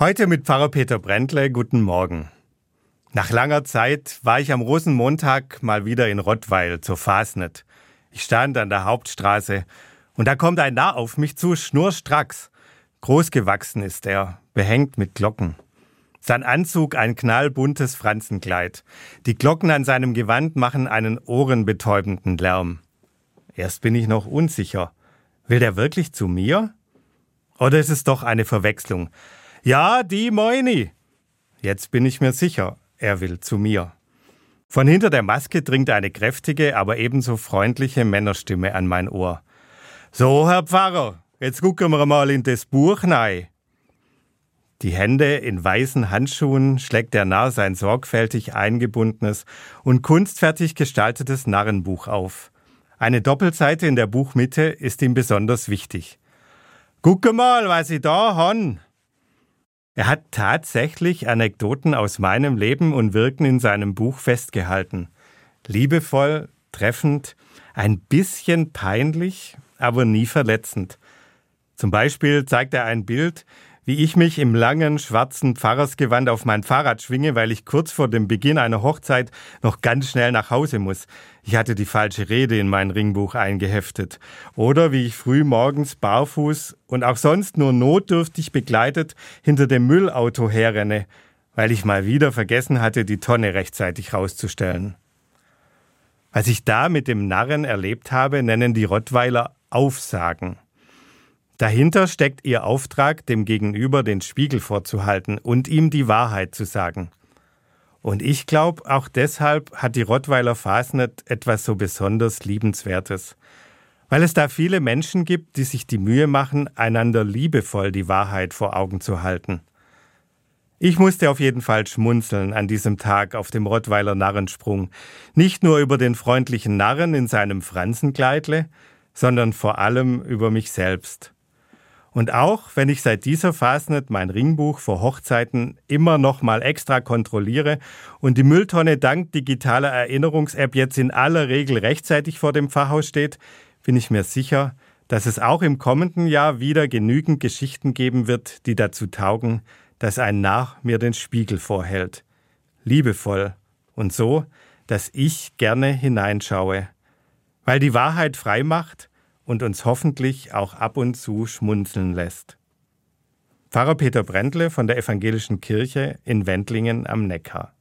Heute mit Pfarrer Peter Brändle. Guten Morgen. Nach langer Zeit war ich am Rosenmontag mal wieder in Rottweil zur Fasnet. Ich stand an der Hauptstraße und da kommt ein Narr auf mich zu, schnurstracks. Großgewachsen ist er, behängt mit Glocken. Sein Anzug ein knallbuntes Franzenkleid. Die Glocken an seinem Gewand machen einen ohrenbetäubenden Lärm. Erst bin ich noch unsicher. Will der wirklich zu mir? Oder ist es doch eine Verwechslung? Ja, die Moini. Jetzt bin ich mir sicher, er will zu mir. Von hinter der Maske dringt eine kräftige, aber ebenso freundliche Männerstimme an mein Ohr. So, Herr Pfarrer, jetzt gucken wir mal in das Buch rein. Die Hände in weißen Handschuhen schlägt der Narr sein sorgfältig eingebundenes und kunstfertig gestaltetes Narrenbuch auf. Eine Doppelseite in der Buchmitte ist ihm besonders wichtig. Gucke mal, was ich da han, er hat tatsächlich Anekdoten aus meinem Leben und Wirken in seinem Buch festgehalten. Liebevoll, treffend, ein bisschen peinlich, aber nie verletzend. Zum Beispiel zeigt er ein Bild, wie ich mich im langen schwarzen Pfarrersgewand auf mein Fahrrad schwinge, weil ich kurz vor dem Beginn einer Hochzeit noch ganz schnell nach Hause muss. Ich hatte die falsche Rede in mein Ringbuch eingeheftet. Oder wie ich früh morgens barfuß und auch sonst nur notdürftig begleitet hinter dem Müllauto herrenne, weil ich mal wieder vergessen hatte, die Tonne rechtzeitig rauszustellen. Was ich da mit dem Narren erlebt habe, nennen die Rottweiler Aufsagen. Dahinter steckt ihr Auftrag, dem Gegenüber den Spiegel vorzuhalten und ihm die Wahrheit zu sagen. Und ich glaube, auch deshalb hat die Rottweiler Fasnet etwas so besonders Liebenswertes. Weil es da viele Menschen gibt, die sich die Mühe machen, einander liebevoll die Wahrheit vor Augen zu halten. Ich musste auf jeden Fall schmunzeln an diesem Tag auf dem Rottweiler Narrensprung. Nicht nur über den freundlichen Narren in seinem Franzenkleidle, sondern vor allem über mich selbst. Und auch wenn ich seit dieser Fasnet mein Ringbuch vor Hochzeiten immer noch mal extra kontrolliere und die Mülltonne dank digitaler Erinnerungs-App jetzt in aller Regel rechtzeitig vor dem Pfarrhaus steht, bin ich mir sicher, dass es auch im kommenden Jahr wieder genügend Geschichten geben wird, die dazu taugen, dass ein Narr mir den Spiegel vorhält. Liebevoll und so, dass ich gerne hineinschaue. Weil die Wahrheit frei macht und uns hoffentlich auch ab und zu schmunzeln lässt. Pfarrer Peter Brändle von der Evangelischen Kirche in Wendlingen am Neckar.